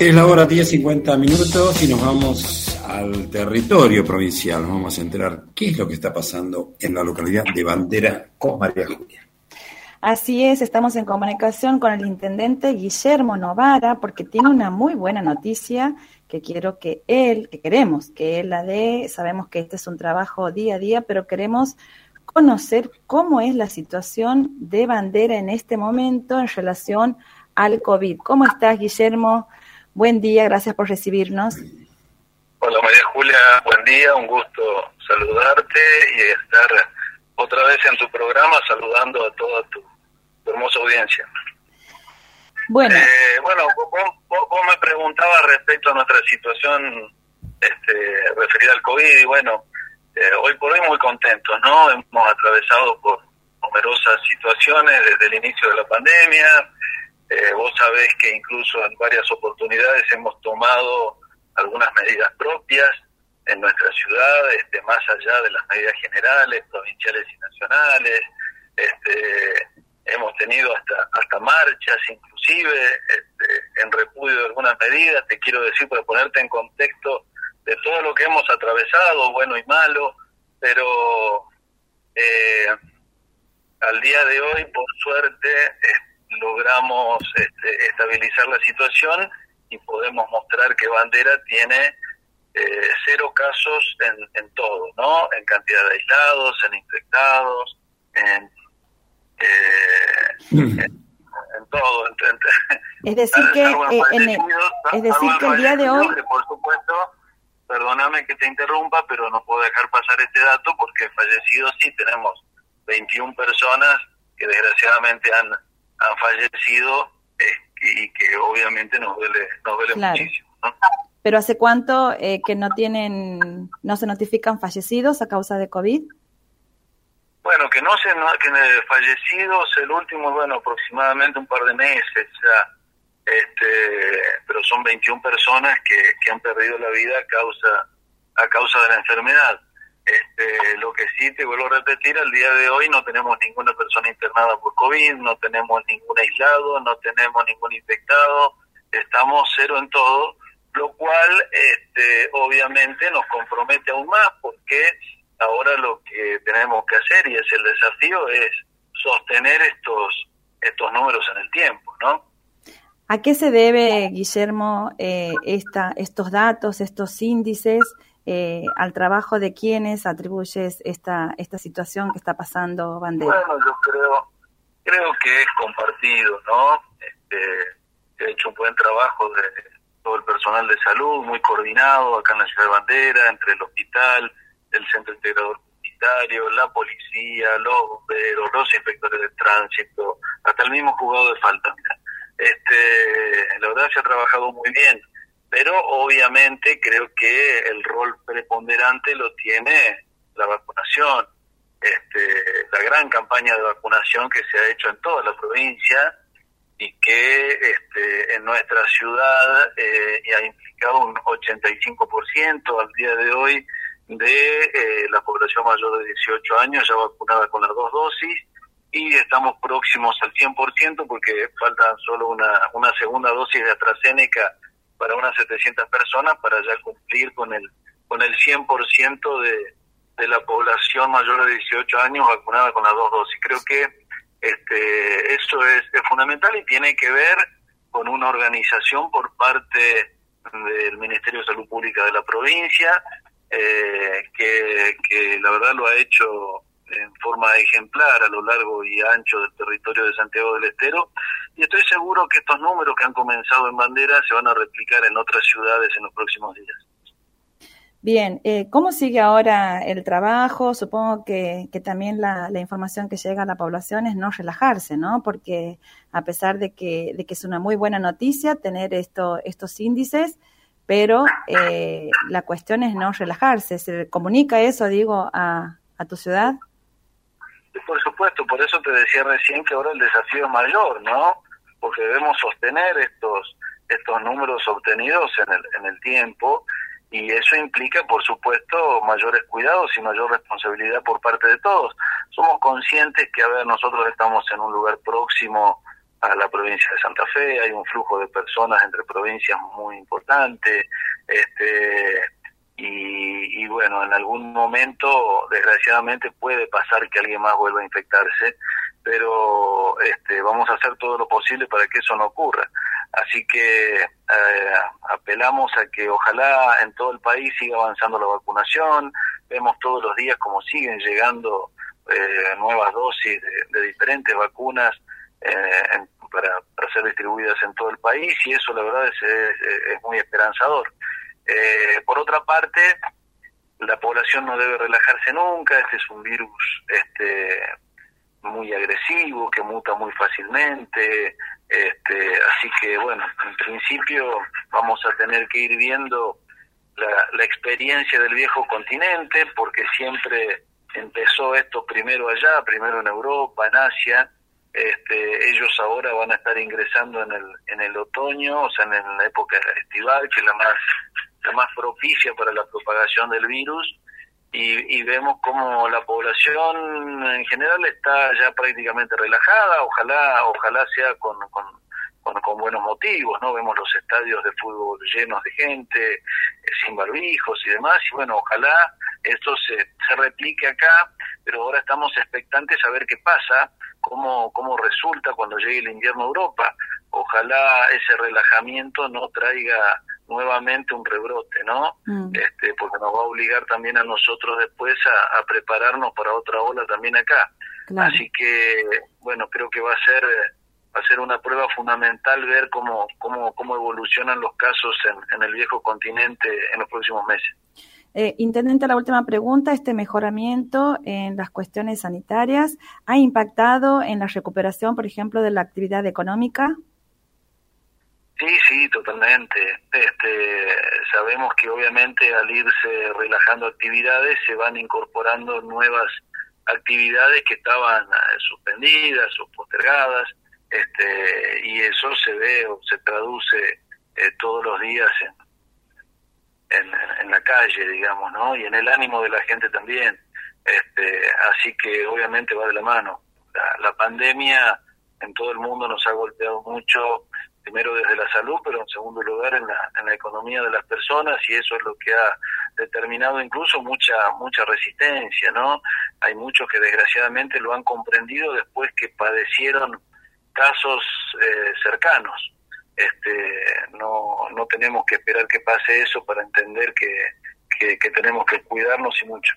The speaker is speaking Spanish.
Es la hora 10.50 minutos y nos vamos al territorio provincial. Nos vamos a enterar qué es lo que está pasando en la localidad de Bandera con María Julia. Así es, estamos en comunicación con el intendente Guillermo Novara porque tiene una muy buena noticia que quiero que él, que queremos que él la dé. Sabemos que este es un trabajo día a día, pero queremos conocer cómo es la situación de Bandera en este momento en relación al COVID. ¿Cómo estás, Guillermo? Buen día, gracias por recibirnos. Hola María Julia, buen día, un gusto saludarte y estar otra vez en tu programa saludando a toda tu, hermosa audiencia. Bueno, eh, bueno vos, me preguntabas respecto a nuestra situación este, referida al COVID y bueno, eh, hoy por hoy muy contentos, ¿no? Hemos atravesado por numerosas situaciones desde el inicio de la pandemia, eh, vos sabés que incluso en varias oportunidades hemos tomado algunas medidas propias en nuestra ciudad, este, más allá de las medidas generales, provinciales y nacionales. Este, hemos tenido hasta hasta marchas, inclusive este, en repudio de algunas medidas. Te quiero decir para ponerte en contexto de todo lo que hemos atravesado, bueno y malo, pero eh, al día de hoy, por suerte, logramos este, estabilizar la situación y podemos mostrar que Bandera tiene eh, cero casos en, en todo, ¿no? En cantidad de aislados, en infectados, en, eh, en, todo. es decir que, eh, es decir que el día de hoy... por supuesto, perdóname que te interrumpa, pero no puedo dejar pasar este dato porque fallecidos sí tenemos 21 personas que desgraciadamente han han fallecido eh, y que obviamente nos duele, nos duele muchísimo. Pero ¿hace cuánto eh, que no tienen, no se notifican fallecidos a causa de COVID? Bueno, que no se, que fallecidos, el último, bueno, aproximadamente un par de meses ya, este, pero son 21 personas que, que han perdido la vida a causa, a causa de la enfermedad. Este, lo que sí te vuelvo a repetir, al día de hoy no tenemos ninguna persona internada por COVID, no tenemos ningún aislado, no tenemos ningún infectado, estamos cero en todo, lo cual este, obviamente nos compromete aún más porque ahora lo que tenemos que hacer y es el desafío es sostener estos estos números en el tiempo, ¿no? ¿A qué se debe, Guillermo, eh, esta, estos datos, estos índices? Eh, al trabajo de quienes atribuyes esta, esta situación que está pasando Bandera? Bueno, yo creo, creo que es compartido, ¿no? Este, he hecho un buen trabajo de todo el personal de salud, muy coordinado acá en la ciudad de Bandera, entre el hospital, el centro integrador la policía, los bomberos, los inspectores de tránsito, hasta el mismo juzgado de falta. Este, la verdad se ha trabajado muy bien pero obviamente creo que el rol preponderante lo tiene la vacunación, este, la gran campaña de vacunación que se ha hecho en toda la provincia y que este, en nuestra ciudad eh, ha implicado un 85% al día de hoy de eh, la población mayor de 18 años ya vacunada con las dos dosis. Y estamos próximos al 100% porque faltan solo una, una segunda dosis de AstraZeneca para unas 700 personas para ya cumplir con el con el 100% de, de la población mayor de 18 años vacunada con las dos dosis. Creo que este, eso es, fundamental y tiene que ver con una organización por parte del Ministerio de Salud Pública de la provincia, eh, que, que la verdad lo ha hecho en forma ejemplar a lo largo y ancho del territorio de Santiago del Estero y estoy seguro que estos números que han comenzado en bandera se van a replicar en otras ciudades en los próximos días. Bien, eh, ¿cómo sigue ahora el trabajo? Supongo que, que también la, la, información que llega a la población es no relajarse, ¿no? Porque a pesar de que, de que es una muy buena noticia tener esto, estos índices, pero eh, la cuestión es no relajarse. ¿Se comunica eso, digo, a, a tu ciudad? Por supuesto, por eso te decía recién que ahora el desafío es mayor, ¿no? Debemos sostener estos estos números obtenidos en el, en el tiempo y eso implica, por supuesto, mayores cuidados y mayor responsabilidad por parte de todos. Somos conscientes que, a ver, nosotros estamos en un lugar próximo a la provincia de Santa Fe, hay un flujo de personas entre provincias muy importante, este, y, y, bueno, en algún momento, desgraciadamente, puede pasar que alguien más vuelva a infectarse, pero este, vamos a hacer todo lo posible para que eso no ocurra. Así que eh, apelamos a que ojalá en todo el país siga avanzando la vacunación, vemos todos los días cómo siguen llegando eh, nuevas dosis de, diferentes vacunas eh, para, ser distribuidas en todo el país y eso la verdad es, es, muy esperanzador. Eh, por otra parte, la población no debe relajarse nunca, este es un virus este, muy agresivo, que muta muy fácilmente, este, así que bueno, en principio vamos a tener que ir viendo la, la experiencia del viejo continente, porque siempre empezó esto primero allá, primero en Europa, en Asia, este, ellos ahora van a estar ingresando en el, en el otoño, o sea, en la época estival, que es la más, la más propicia para la propagación del virus, y, vemos como la población en general está ya prácticamente relajada, ojalá, ojalá sea con, con, con, buenos motivos, ¿no? Vemos los estadios de fútbol llenos de gente, eh, sin barbijos y demás, y bueno, ojalá esto se, se replique acá, pero ahora estamos expectantes a ver qué pasa, cómo, cómo resulta cuando llegue el invierno a Europa. Ojalá ese relajamiento no traiga nuevamente un rebrote, ¿no? Mm. Este, porque nos va a obligar también a nosotros después a, prepararnos para otra ola también acá. Así que, bueno, creo que va a ser va a ser una prueba fundamental ver cómo, cómo, cómo evolucionan los casos en, en el viejo continente en los próximos meses. Eh, intendente, la última pregunta, ¿este mejoramiento en las cuestiones sanitarias ha impactado en la recuperación, por ejemplo, de la actividad económica? Sí, sí, totalmente. Este, sabemos que obviamente al irse relajando actividades se van incorporando nuevas actividades que estaban eh, suspendidas o postergadas, este, y eso se ve o se traduce eh, todos los días en, en, la calle, digamos, ¿no? Y en el ánimo de la gente también. Este, así que obviamente va de la mano. La, pandemia en todo el mundo nos ha golpeado mucho, primero desde la salud, pero en segundo lugar en la, en la economía de las personas y eso es lo que ha determinado incluso mucha mucha resistencia, ¿no? Hay muchos que desgraciadamente lo han comprendido después que padecieron casos eh, cercanos este, no, no tenemos que esperar que pase eso para entender que, que tenemos que cuidarnos y mucho.